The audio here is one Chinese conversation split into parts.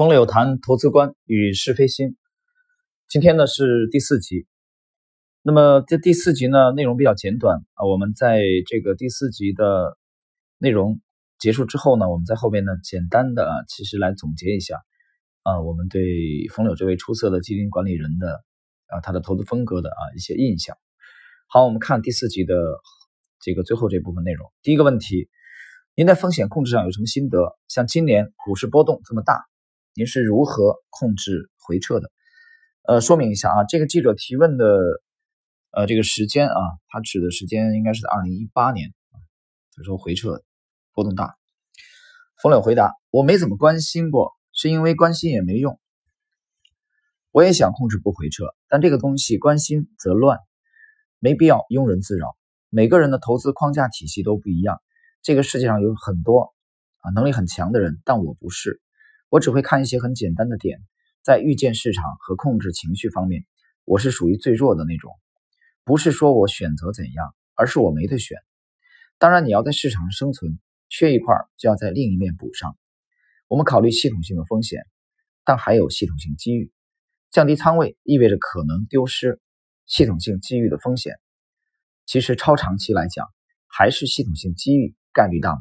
风柳谈投资观与是非心，今天呢是第四集。那么这第四集呢内容比较简短啊，我们在这个第四集的内容结束之后呢，我们在后边呢简单的啊，其实来总结一下啊，我们对风柳这位出色的基金管理人的啊他的投资风格的啊一些印象。好，我们看第四集的这个最后这部分内容。第一个问题，您在风险控制上有什么心得？像今年股市波动这么大。您是如何控制回撤的？呃，说明一下啊，这个记者提问的呃这个时间啊，他指的时间应该是在二零一八年啊。他说回撤波动大。冯柳回答：我没怎么关心过，是因为关心也没用。我也想控制不回撤，但这个东西关心则乱，没必要庸人自扰。每个人的投资框架体系都不一样，这个世界上有很多啊能力很强的人，但我不是。我只会看一些很简单的点，在预见市场和控制情绪方面，我是属于最弱的那种。不是说我选择怎样，而是我没得选。当然，你要在市场上生存，缺一块就要在另一面补上。我们考虑系统性的风险，但还有系统性机遇。降低仓位意味着可能丢失系统性机遇的风险。其实超长期来讲，还是系统性机遇概率大吗？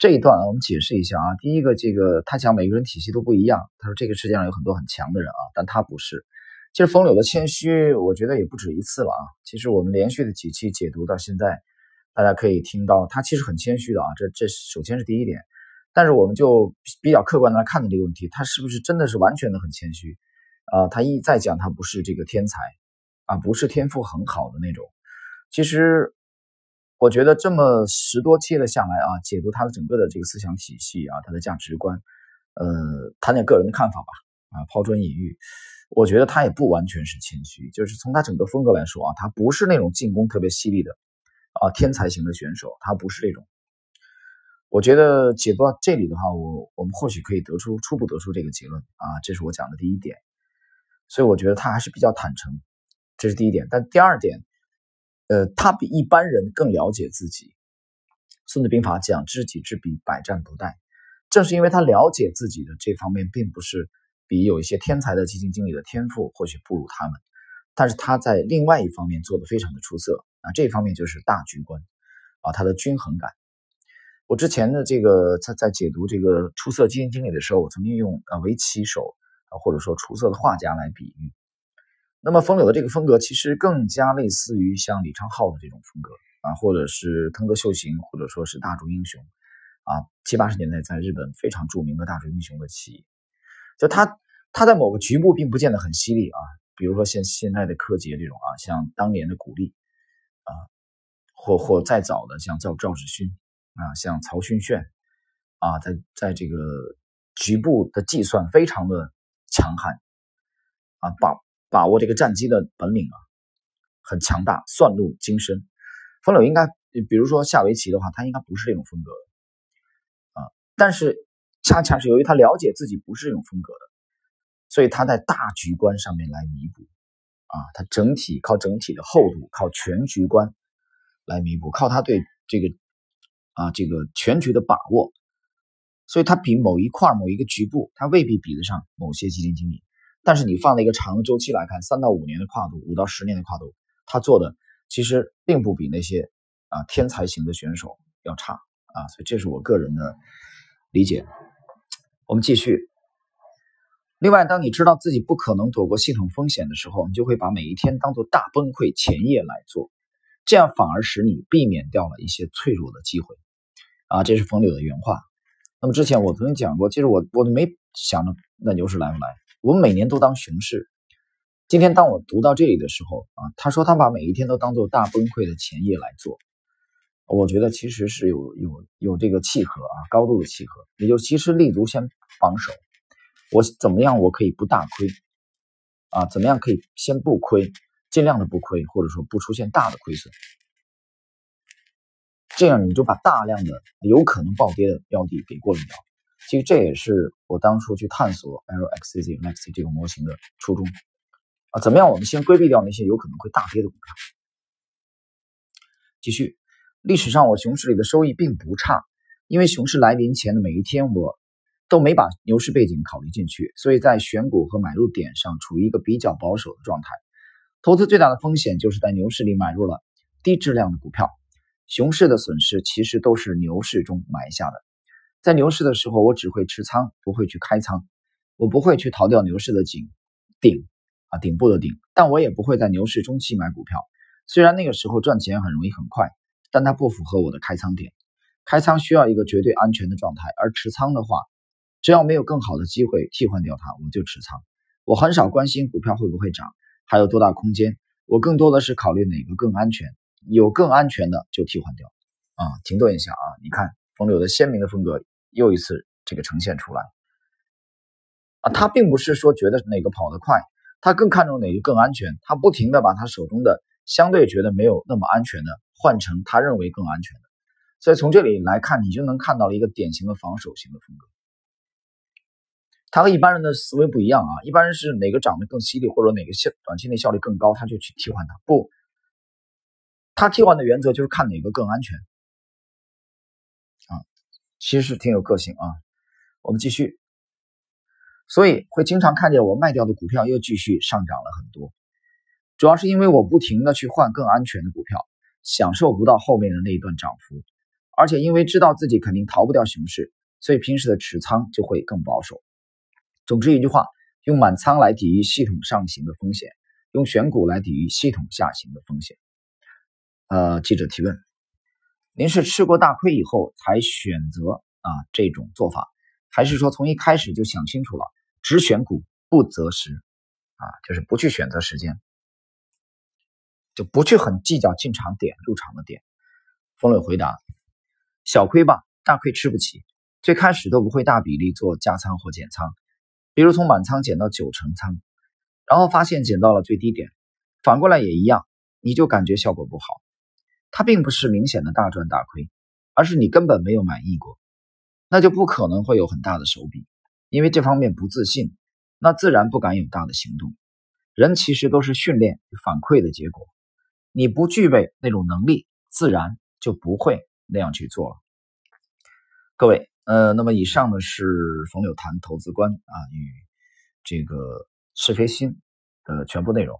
这一段啊，我们解释一下啊。第一个，这个他讲每个人体系都不一样。他说这个世界上有很多很强的人啊，但他不是。其实冯柳的谦虚，我觉得也不止一次了啊。其实我们连续的几期解读到现在，大家可以听到他其实很谦虚的啊。这这首先是第一点。但是我们就比较客观的来看的这个问题，他是不是真的是完全的很谦虚啊？他一再讲他不是这个天才啊，不是天赋很好的那种。其实。我觉得这么十多期的下来啊，解读他的整个的这个思想体系啊，他的价值观，呃，谈点个人的看法吧，啊，抛砖引玉。我觉得他也不完全是谦虚，就是从他整个风格来说啊，他不是那种进攻特别犀利的啊天才型的选手，他不是这种。我觉得解读到这里的话，我我们或许可以得出初步得出这个结论啊，这是我讲的第一点。所以我觉得他还是比较坦诚，这是第一点。但第二点。呃，他比一般人更了解自己。孙子兵法讲“知己知彼，百战不殆”。正是因为他了解自己的这方面，并不是比有一些天才的基金经理的天赋或许不如他们，但是他在另外一方面做的非常的出色啊。这方面就是大局观啊，他的均衡感。我之前的这个在在解读这个出色基金经理的时候，我曾经用啊围棋手啊，或者说出色的画家来比喻。那么风柳的这个风格其实更加类似于像李昌镐的这种风格啊，或者是藤泽秀行，或者说是大竹英雄啊，七八十年代在日本非常著名的大竹英雄的棋艺，就他他在某个局部并不见得很犀利啊，比如说现现在的柯洁这种啊，像当年的古力啊，或或再早的像赵赵志勋啊，像曹勋炫啊，在在这个局部的计算非常的强悍啊，把。把握这个战机的本领啊，很强大，算路精深。风柳应该，比如说下围棋的话，他应该不是这种风格的啊。但是恰恰是由于他了解自己不是这种风格的，所以他在大局观上面来弥补啊。他整体靠整体的厚度，靠全局观来弥补，靠他对这个啊这个全局的把握，所以他比某一块某一个局部，他未必比得上某些基金经理。但是你放在一个长的周期来看，三到五年的跨度，五到十年的跨度，他做的其实并不比那些啊天才型的选手要差啊，所以这是我个人的理解。我们继续。另外，当你知道自己不可能躲过系统风险的时候，你就会把每一天当做大崩溃前夜来做，这样反而使你避免掉了一些脆弱的机会啊。这是冯柳的原话。那么之前我曾经讲过，其实我我都没想着那牛市来不来。我们每年都当熊市。今天当我读到这里的时候啊，他说他把每一天都当做大崩溃的前夜来做，我觉得其实是有有有这个契合啊，高度的契合。也就其实立足先防守，我怎么样我可以不大亏啊？怎么样可以先不亏，尽量的不亏，或者说不出现大的亏损，这样你就把大量的有可能暴跌的标的给过滤掉。其实这也是我当初去探索 LXZ Lexi 这个模型的初衷啊！怎么样？我们先规避掉那些有可能会大跌的股票。继续，历史上我熊市里的收益并不差，因为熊市来临前的每一天，我都没把牛市背景考虑进去，所以在选股和买入点上处于一个比较保守的状态。投资最大的风险就是在牛市里买入了低质量的股票，熊市的损失其实都是牛市中埋下的。在牛市的时候，我只会持仓，不会去开仓，我不会去逃掉牛市的顶顶啊顶部的顶，但我也不会在牛市中期买股票。虽然那个时候赚钱很容易很快，但它不符合我的开仓点。开仓需要一个绝对安全的状态，而持仓的话，只要没有更好的机会替换掉它，我就持仓。我很少关心股票会不会涨，还有多大空间，我更多的是考虑哪个更安全，有更安全的就替换掉。啊，停顿一下啊，你看冯柳的鲜明的风格。又一次这个呈现出来啊，他并不是说觉得哪个跑得快，他更看重哪个更安全，他不停的把他手中的相对觉得没有那么安全的换成他认为更安全的，所以从这里来看，你就能看到了一个典型的防守型的风格。他和一般人的思维不一样啊，一般人是哪个涨得更犀利，或者哪个效短期内效率更高，他就去替换它。不，他替换的原则就是看哪个更安全。其实是挺有个性啊，我们继续，所以会经常看见我卖掉的股票又继续上涨了很多，主要是因为我不停的去换更安全的股票，享受不到后面的那一段涨幅，而且因为知道自己肯定逃不掉熊市，所以平时的持仓就会更保守。总之一句话，用满仓来抵御系统上行的风险，用选股来抵御系统下行的风险。呃，记者提问。您是吃过大亏以后才选择啊这种做法，还是说从一开始就想清楚了只选股不择时啊，就是不去选择时间，就不去很计较进场点、入场的点？冯磊回答：小亏吧，大亏吃不起。最开始都不会大比例做加仓或减仓，比如从满仓减到九成仓，然后发现减到了最低点，反过来也一样，你就感觉效果不好。它并不是明显的大赚大亏，而是你根本没有满意过，那就不可能会有很大的手笔，因为这方面不自信，那自然不敢有大的行动。人其实都是训练反馈的结果，你不具备那种能力，自然就不会那样去做了。各位，呃，那么以上呢是冯柳谈投资观啊与这个是非心的全部内容。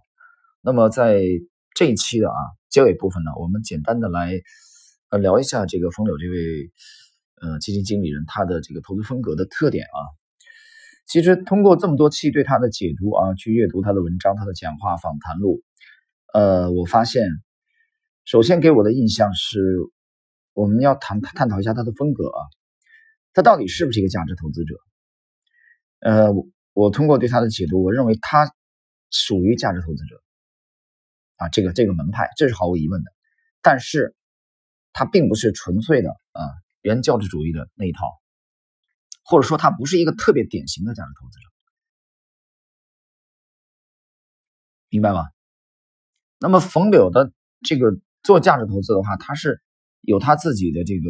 那么在这一期的啊。结尾部分呢，我们简单的来呃聊一下这个风柳这位呃基金经理人他的这个投资风格的特点啊。其实通过这么多期对他的解读啊，去阅读他的文章、他的讲话、访谈录，呃，我发现首先给我的印象是，我们要谈探讨一下他的风格啊，他到底是不是一个价值投资者？呃，我通过对他的解读，我认为他属于价值投资者。啊，这个这个门派，这是毫无疑问的，但是它并不是纯粹的啊原教旨主义的那一套，或者说它不是一个特别典型的价值投资者，明白吗？那么冯柳的这个做价值投资的话，他是有他自己的这个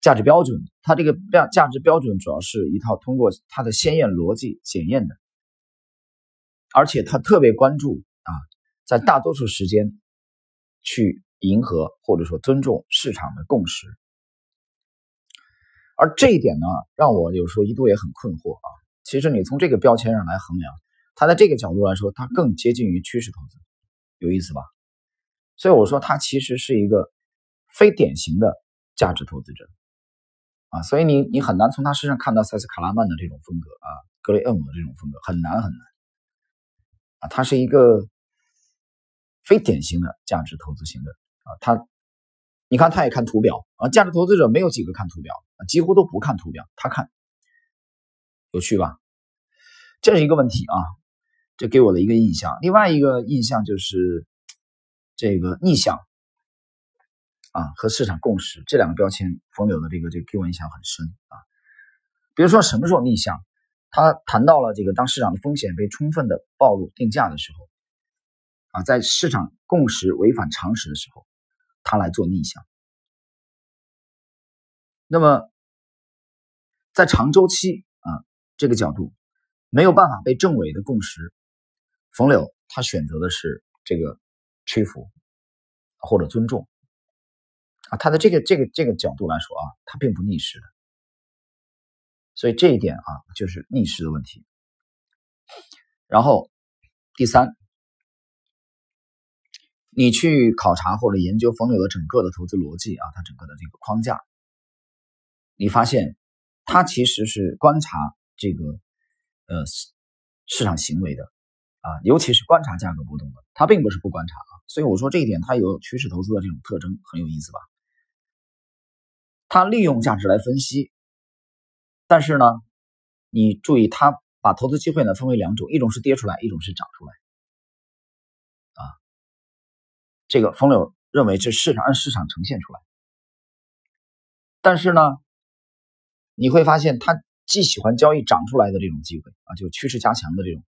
价值标准，他这个价价值标准主要是一套通过他的鲜艳逻辑检验的，而且他特别关注。在大多数时间，去迎合或者说尊重市场的共识，而这一点呢，让我有时候一度也很困惑啊。其实你从这个标签上来衡量，他在这个角度来说，他更接近于趋势投资，有意思吧？所以我说他其实是一个非典型的价值投资者啊。所以你你很难从他身上看到塞斯·卡拉曼的这种风格啊，格雷厄姆的这种风格，很难很难啊。他是一个。非典型的价值投资型的啊，他，你看他也看图表啊，价值投资者没有几个看图表啊，几乎都不看图表，他看，有趣吧？这是一个问题啊，这给我的一个印象。另外一个印象就是这个逆向啊和市场共识这两个标签，冯柳的这个这给我印象很深啊。比如说什么时候逆向，他谈到了这个当市场的风险被充分的暴露定价的时候。啊，在市场共识违反常识的时候，他来做逆向。那么，在长周期啊这个角度，没有办法被证伪的共识，冯柳他选择的是这个屈服或者尊重啊。他的这个这个这个角度来说啊，他并不逆势的所以这一点啊，就是逆势的问题。然后第三，你去考察或者研究冯柳的整个的投资逻辑啊，他整个的这个框架，你发现他其实是观察这个呃市场行为的啊，尤其是观察价格波动的，他并不是不观察啊。所以我说这一点，它有趋势投资的这种特征，很有意思吧？他利用价值来分析，但是呢，你注意，他把投资机会呢分为两种，一种是跌出来，一种是涨出来。这个冯柳认为这市场按市场呈现出来，但是呢，你会发现他既喜欢交易涨出来的这种机会啊，就趋势加强的这种。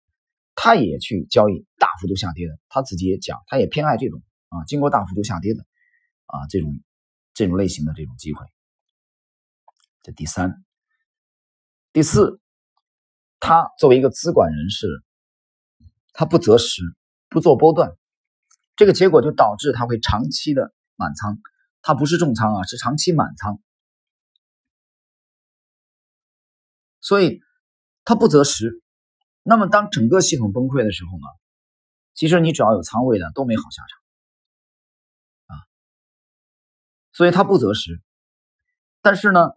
他也去交易大幅度下跌的，他自己也讲，他也偏爱这种啊，经过大幅度下跌的啊这种这种类型的这种机会。这第三、第四，他作为一个资管人士，他不择时，不做波段，这个结果就导致他会长期的满仓，他不是重仓啊，是长期满仓，所以他不择时。那么，当整个系统崩溃的时候呢？其实你只要有仓位的都没好下场啊。所以它不择时，但是呢，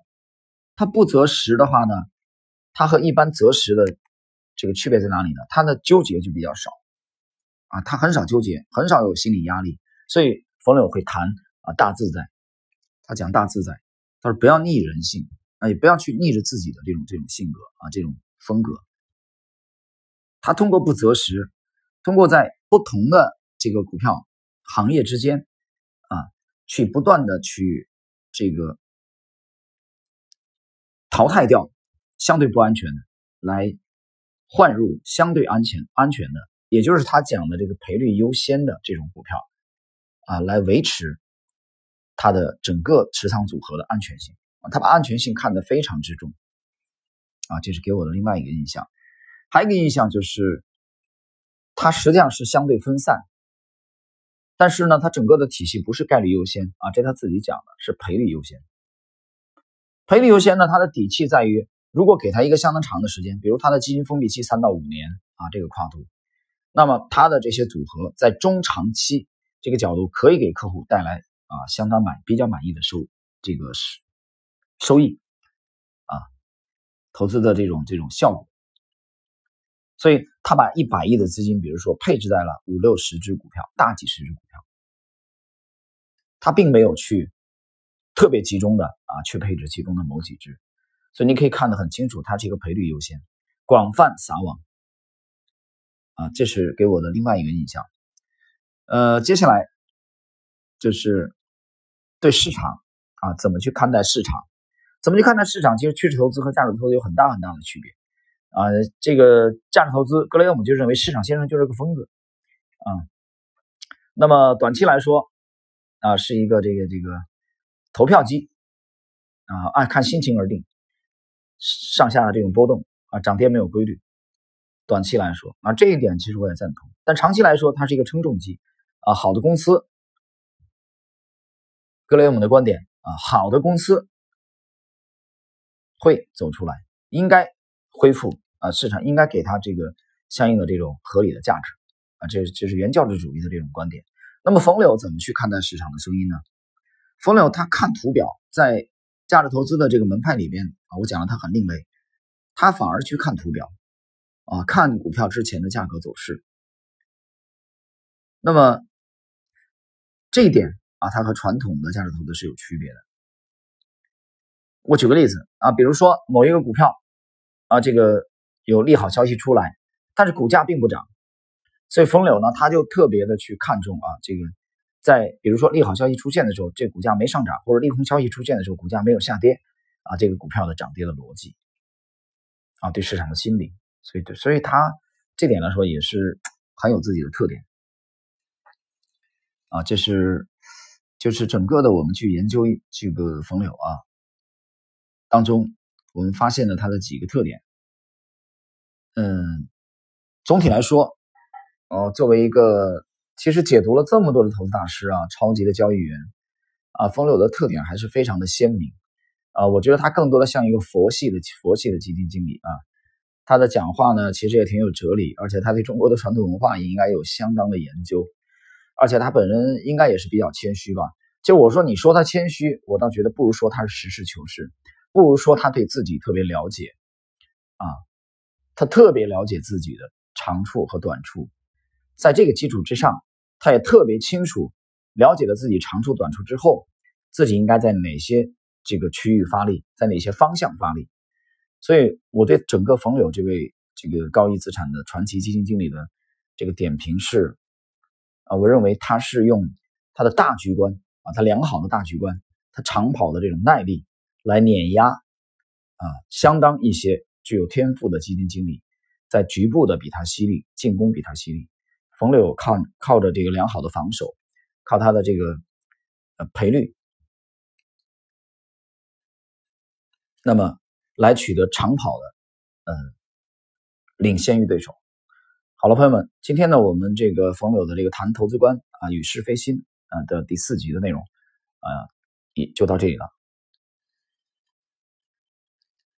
它不择时的话呢，它和一般择时的这个区别在哪里呢？它的纠结就比较少啊，他很少纠结，很少有心理压力。所以冯柳会谈啊大自在，他讲大自在，他说不要逆人性啊，也不要去逆着自己的这种这种性格啊这种风格。他通过不择时，通过在不同的这个股票行业之间啊，去不断的去这个淘汰掉相对不安全的，来换入相对安全安全的，也就是他讲的这个赔率优先的这种股票啊，来维持他的整个持仓组合的安全性，他把安全性看得非常之重啊，这是给我的另外一个印象。还有一个印象就是，它实际上是相对分散，但是呢，它整个的体系不是概率优先啊，这他自己讲的是赔率优先。赔率优先呢，它的底气在于，如果给他一个相当长的时间，比如他的基金封闭期三到五年啊，这个跨度，那么他的这些组合在中长期这个角度可以给客户带来啊相当满比较满意的收这个是收益啊，投资的这种这种效果。所以他把一百亿的资金，比如说配置在了五六十只股票、大几十只股票，他并没有去特别集中的啊去配置其中的某几只，所以你可以看得很清楚，它是一个赔率优先、广泛撒网啊，这是给我的另外一个印象。呃，接下来就是对市场啊怎么去看待市场，怎么去看待市场？其实趋势投资和价值投资有很大很大的区别。啊，这个价值投资，格雷厄姆就认为市场先生就是个疯子啊。那么短期来说，啊，是一个这个这个投票机啊，按看心情而定，上下的这种波动啊，涨跌没有规律。短期来说啊，这一点其实我也赞同。但长期来说，它是一个称重机啊。好的公司，格雷厄姆的观点啊，好的公司会走出来，应该。恢复啊，市场应该给他这个相应的这种合理的价值啊，这这是原教旨主义的这种观点。那么冯柳怎么去看待市场的声音呢？冯柳他看图表，在价值投资的这个门派里边啊，我讲了他很另类，他反而去看图表啊，看股票之前的价格走势。那么这一点啊，它和传统的价值投资是有区别的。我举个例子啊，比如说某一个股票。啊，这个有利好消息出来，但是股价并不涨，所以冯柳呢，他就特别的去看重啊，这个在比如说利好消息出现的时候，这股价没上涨，或者利空消息出现的时候，股价没有下跌，啊，这个股票的涨跌的逻辑，啊，对市场的心理，所以对，所以他这点来说也是很有自己的特点，啊，这是就是整个的我们去研究这个冯柳啊当中。我们发现了他的几个特点，嗯，总体来说，哦，作为一个其实解读了这么多的投资大师啊，超级的交易员啊，风柳的特点还是非常的鲜明啊，我觉得他更多的像一个佛系的佛系的基金经理啊。他的讲话呢，其实也挺有哲理，而且他对中国的传统文化也应该有相当的研究，而且他本人应该也是比较谦虚吧。就我说，你说他谦虚，我倒觉得不如说他是实事求是，不如说他对自己特别了解啊，他特别了解自己的长处和短处，在这个基础之上，他也特别清楚了解了自己长处短处之后，自己应该在哪些这个区域发力，在哪些方向发力。所以，我对整个冯柳这位这个高毅资产的传奇基金经理的这个点评是，啊，我认为他是用他的大局观啊，他良好的大局观，他长跑的这种耐力来碾压啊，相当一些具有天赋的基金经理，在局部的比他犀利，进攻比他犀利。冯柳靠靠着这个良好的防守，靠他的这个呃赔率，那么。来取得长跑的，呃，领先于对手。好了，朋友们，今天呢，我们这个冯柳的这个谈投资观啊，与是非心啊的第四集的内容啊，也就到这里了。